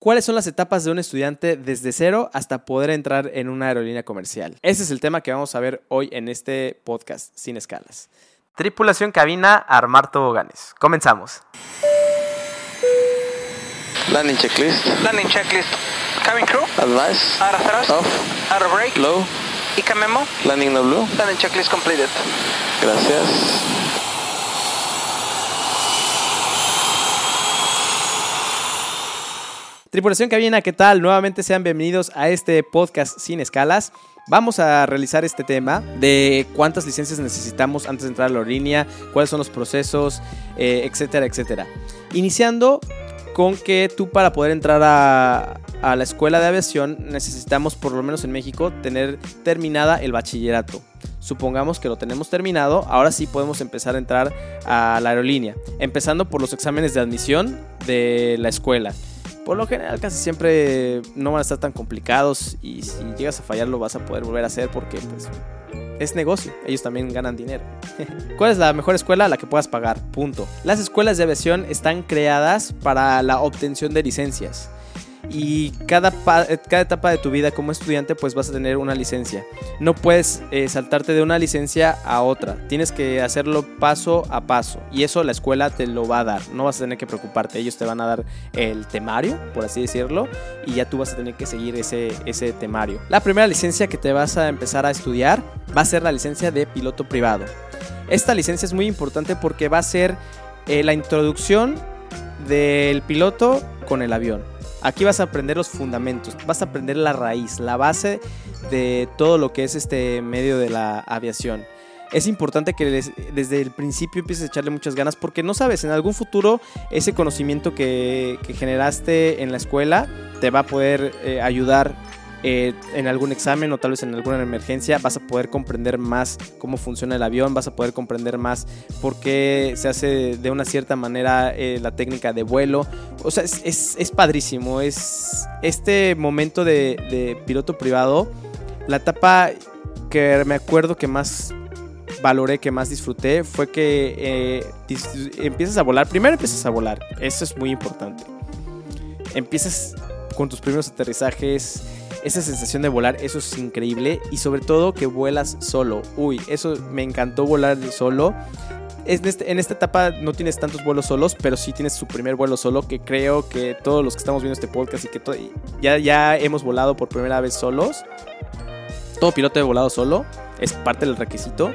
¿Cuáles son las etapas de un estudiante desde cero hasta poder entrar en una aerolínea comercial? Ese es el tema que vamos a ver hoy en este podcast sin escalas. Tripulación cabina, armar toboganes. Comenzamos. Landing checklist. Landing checklist. Cabin crew. Advice. Out of thrust. Off. Out of brake. Low. ICA memo. Landing no blue. Landing checklist completed. Gracias. Tripulación cabina, ¿qué tal? Nuevamente sean bienvenidos a este podcast sin escalas. Vamos a realizar este tema de cuántas licencias necesitamos antes de entrar a la aerolínea, cuáles son los procesos, eh, etcétera, etcétera. Iniciando con que tú para poder entrar a la escuela de aviación necesitamos, por lo menos en México, tener terminada el bachillerato. Supongamos que lo tenemos terminado, ahora sí podemos empezar a entrar a la aerolínea, empezando por los exámenes de admisión de la escuela. Por lo general casi siempre no van a estar tan complicados y si llegas a fallar lo vas a poder volver a hacer porque pues es negocio, ellos también ganan dinero. ¿Cuál es la mejor escuela? La que puedas pagar, punto. Las escuelas de aviación están creadas para la obtención de licencias y cada, cada etapa de tu vida como estudiante pues vas a tener una licencia. No puedes eh, saltarte de una licencia a otra, tienes que hacerlo paso a paso y eso la escuela te lo va a dar, no vas a tener que preocuparte, ellos te van a dar el temario, por así decirlo, y ya tú vas a tener que seguir ese, ese temario. La primera licencia que te vas a empezar a estudiar va a ser la licencia de piloto privado. Esta licencia es muy importante porque va a ser eh, la introducción del piloto con el avión. Aquí vas a aprender los fundamentos, vas a aprender la raíz, la base de todo lo que es este medio de la aviación. Es importante que desde el principio empieces a echarle muchas ganas porque no sabes, en algún futuro ese conocimiento que, que generaste en la escuela te va a poder eh, ayudar eh, en algún examen o tal vez en alguna emergencia, vas a poder comprender más cómo funciona el avión, vas a poder comprender más por qué se hace de una cierta manera eh, la técnica de vuelo. O sea, es, es, padrísimo. Es este momento de, de, piloto privado, la etapa que me acuerdo que más valoré, que más disfruté, fue que eh, empiezas a volar. Primero empiezas a volar, eso es muy importante. Empiezas con tus primeros aterrizajes esa sensación de volar, eso es increíble. Y sobre todo que vuelas solo. Uy, eso me encantó volar solo. En, este, en, esta etapa no tienes tantos vuelos solos, pero sí tienes su primer vuelo solo, que creo que todos los que estamos viendo este podcast y que ya, ya hemos volado por primera vez solos. Todo piloto de volado solo, es parte del requisito.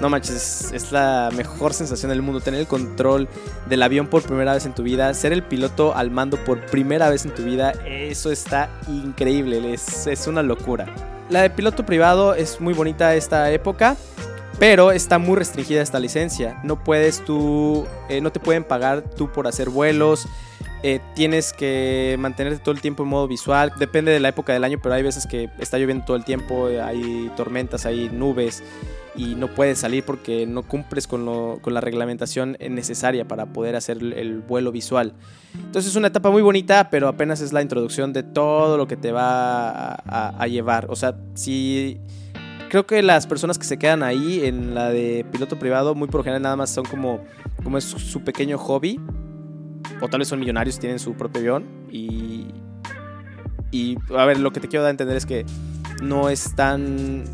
No manches, es, la mejor sensación del mundo. Tener el control del avión por primera vez en tu vida. Ser el piloto al mando por primera vez en tu vida. Eso está increíble. Es, es una locura. La de piloto privado es muy bonita esta época. Pero está muy restringida esta licencia. No puedes tú. Eh, no te pueden pagar tú por hacer vuelos. Eh, tienes que mantenerte todo el tiempo en modo visual. Depende de la época del año, pero hay veces que está lloviendo todo el tiempo, hay tormentas, hay nubes y no puedes salir porque no cumples con, lo, con la reglamentación necesaria para poder hacer el, el, vuelo visual. Entonces es una etapa muy bonita, pero apenas es la introducción de todo lo que te va a, llevar. O sea, si creo que las personas que se quedan ahí en la de piloto privado, muy por lo general nada más son como, como es su pequeño hobby o tal vez son millonarios tienen su propio avión. Y, y a ver, lo que te quiero dar a entender es que no es tan.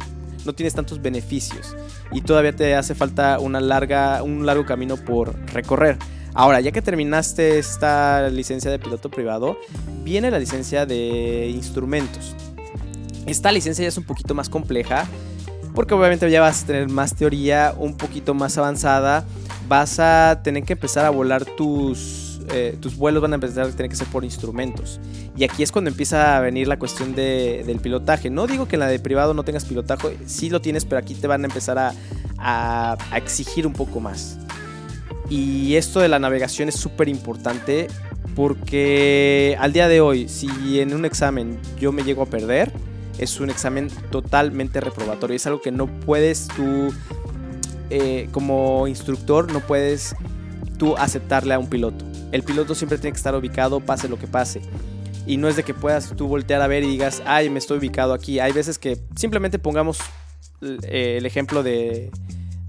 No tienes tantos beneficios y todavía te hace falta una larga, un largo camino por recorrer. Ahora, ya que terminaste esta licencia de piloto privado, viene la licencia de instrumentos. Esta licencia ya es un poquito más compleja porque obviamente ya vas a tener más teoría, un poquito más avanzada. Vas a tener que empezar a volar tus eh, tus vuelos van a empezar a tener que ser por instrumentos. Y aquí es cuando empieza a venir la cuestión de, del pilotaje. No digo que en la de privado no tengas pilotaje, sí lo tienes, pero aquí te van a empezar a exigir un poco más. Y esto de la navegación es súper importante porque al día de hoy, si en un examen yo me llego a perder, es un examen totalmente reprobatorio. Es algo que no puedes tú, eh, como instructor, no puedes tú aceptarle a un piloto el piloto siempre tiene que estar ubicado, pase lo que pase. Y no es de que puedas tú voltear a ver y digas, ay, me estoy ubicado aquí. Hay veces que simplemente pongamos eh, el ejemplo de,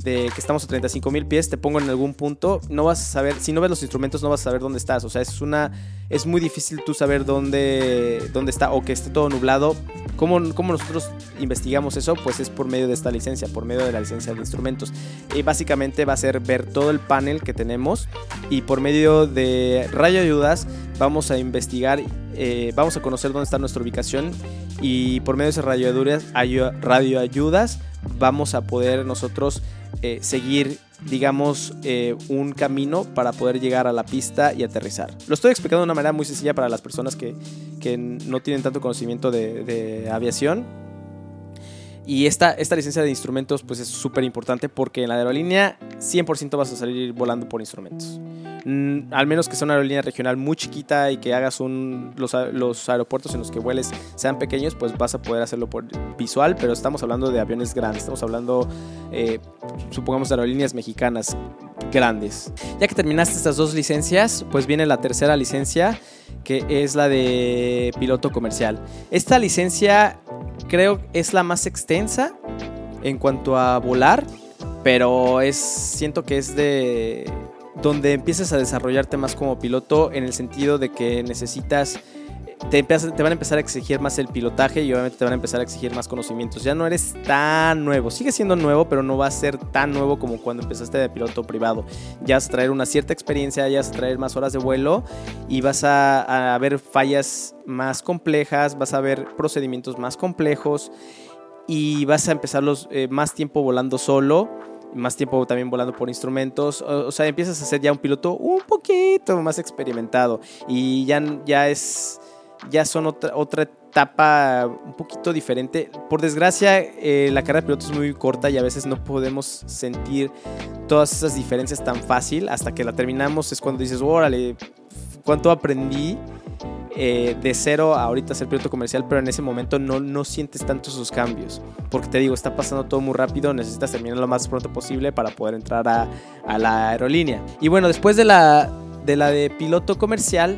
de que estamos a 35 mil pies, te pongo en algún punto, no vas a saber, si no ves los instrumentos no vas a saber dónde estás, o sea, es una, es muy difícil tú saber dónde, dónde está o que esté todo nublado. ¿Cómo, ¿Cómo nosotros investigamos eso? Pues es por medio de esta licencia, por medio de la licencia de instrumentos. Y básicamente va a ser ver todo el panel que tenemos y por medio de rayo ayudas vamos a investigar, eh, vamos a conocer dónde está nuestra ubicación y por medio de esas radio ayudas, radio ayudas vamos a poder nosotros eh, seguir, digamos, eh, un camino para poder llegar a la pista y aterrizar. Lo estoy explicando de una manera muy sencilla para las personas que, que no tienen tanto conocimiento de, de aviación. Y esta, esta licencia de instrumentos pues es súper importante porque en la aerolínea 100% vas a salir volando por instrumentos. Mm, al menos que sea una aerolínea regional muy chiquita y que hagas un, los, los, aeropuertos en los que vueles sean pequeños, pues vas a poder hacerlo por visual, pero estamos hablando de aviones grandes, estamos hablando, eh, supongamos, de aerolíneas mexicanas grandes. Ya que terminaste estas dos licencias, pues viene la tercera licencia, que es la de piloto comercial. Esta licencia creo es la más extensa en cuanto a volar, pero es siento que es de donde empiezas a desarrollarte más como piloto en el sentido de que necesitas te, van a empezar a exigir más el pilotaje y obviamente te van a empezar a exigir más conocimientos. Ya no eres tan nuevo, sigue siendo nuevo, pero no va a ser tan nuevo como cuando empezaste de piloto privado. Ya vas a traer una cierta experiencia, ya vas a traer más horas de vuelo y vas a, ver fallas más complejas, vas a ver procedimientos más complejos y vas a empezar los, eh, más tiempo volando solo más tiempo también volando por instrumentos. O, sea, empiezas a ser ya un piloto un poquito más experimentado. Y ya, ya es ya son otra, otra etapa un poquito diferente. Por desgracia, eh, la carrera de piloto es muy corta y a veces no podemos sentir todas esas diferencias tan fácil. Hasta que la terminamos es cuando dices, órale, cuánto aprendí eh, de cero a ahorita ser piloto comercial, pero en ese momento no, no sientes tanto sus cambios. Porque te digo, está pasando todo muy rápido, necesitas terminar lo más pronto posible para poder entrar a, a la aerolínea. Y bueno, después de la, de la de piloto comercial,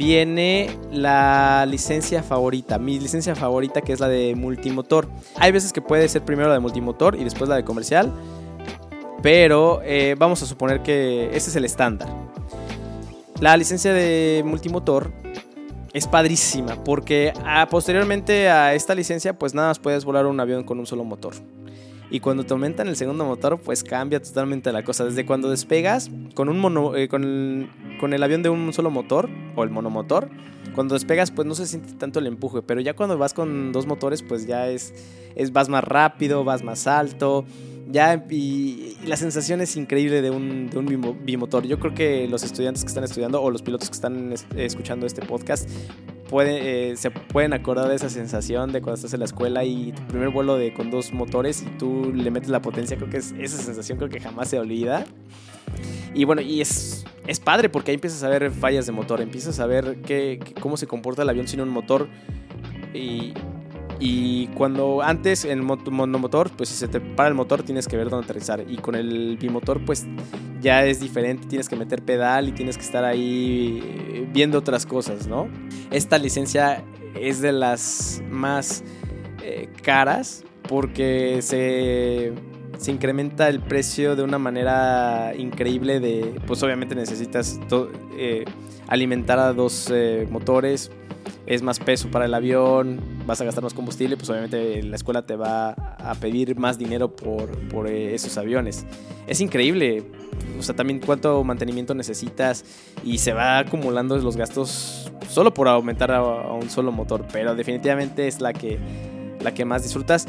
viene la licencia favorita, mi licencia favorita que es la de multimotor. Hay veces que puede ser primero la de multimotor y después la de comercial, pero eh, vamos a suponer que ese es el estándar. La licencia de multimotor es padrísima porque a, ah, posteriormente a esta licencia pues nada más puedes volar un avión con un solo motor. Y cuando te aumentan el segundo motor, pues cambia totalmente la cosa. Desde cuando despegas con, un mono, eh, con, el, con el avión de un solo motor o el monomotor, cuando despegas pues no se siente tanto el empuje, pero ya cuando vas con dos motores pues ya es, es vas más rápido, vas más alto, ya y, la sensación es increíble de un, de un, bimotor. Yo creo que los estudiantes que están estudiando o los pilotos que están escuchando este podcast eh, se pueden acordar de esa sensación de cuando estás en la escuela y tu primer vuelo de, con dos motores y tú le metes la potencia, creo que es, esa sensación creo que jamás se olvida. Y bueno, y es, es padre porque ahí empiezas a ver fallas de motor, empiezas a ver qué, cómo se comporta el avión sin un motor y, y cuando antes en monomotor, pues si se te para el motor tienes que ver dónde aterrizar. Y con el bimotor, pues ya es diferente, tienes que meter pedal y tienes que estar ahí eh, viendo otras cosas, ¿no? Esta licencia es de las más eh, caras porque se, se, incrementa el precio de una manera increíble de, pues obviamente necesitas eh, alimentar a dos motores es más peso para el avión, vas a gastar más combustible, pues obviamente la escuela te va a pedir más dinero por, por eh, esos aviones. Es increíble, o sea, también cuánto mantenimiento necesitas y se va acumulando los gastos solo por aumentar a un solo motor, pero definitivamente es la que la que más disfrutas.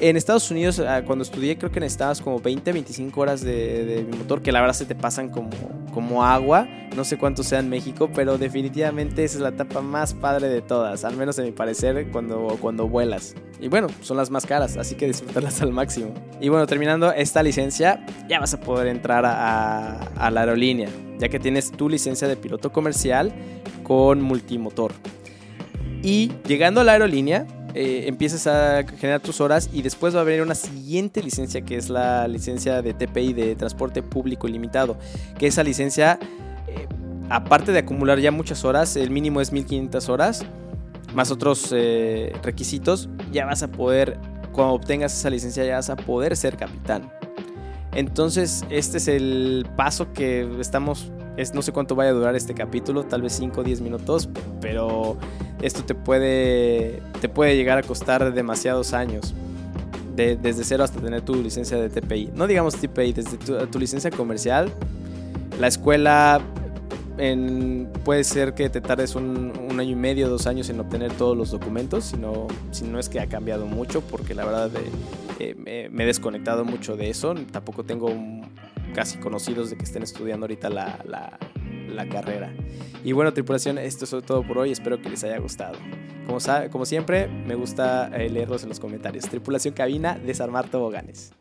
En Estados Unidos, ah, cuando estudié, creo que necesitabas como 20, 25 horas de, motor, que la verdad se te pasan como, como agua. No sé cuánto sea en México, pero definitivamente esa es la etapa más padre de todas, al menos en mi parecer, cuando, cuando vuelas. Y bueno, son las más caras, así que disfrutarlas al máximo. Y bueno, terminando esta licencia, ya vas a poder entrar a, a la aerolínea, ya que tienes tu licencia de piloto comercial con multimotor. Y llegando a la aerolínea, eh, empiezas a generar tus horas y después va a venir una siguiente licencia que es la licencia de TPI de transporte público ilimitado, que esa licencia, eh, aparte de acumular ya muchas horas, el mínimo es 1500 horas, más otros eh, requisitos, ya vas a poder, cuando obtengas esa licencia, ya vas a poder ser capitán. Entonces, este es el paso que estamos, es, no sé cuánto vaya a durar este capítulo, tal vez 5 o 10 minutos, pero esto te puede, te puede llegar a costar demasiados años. De, desde cero hasta tener tu licencia de TPI. No digamos TPI, desde tu, tu licencia comercial. La escuela en, puede ser que te tardes un, un, año y medio, dos años en obtener todos los documentos, si no, si no es que ha cambiado mucho, porque la verdad eh, eh, me, me, he desconectado mucho de eso. Tampoco tengo casi conocidos de que estén estudiando ahorita la, la, la, carrera. Y bueno, tripulación, esto es todo por hoy. Espero que les haya gustado. Como, como siempre, me gusta eh, leerlos en los comentarios. Tripulación cabina, desarmar toboganes.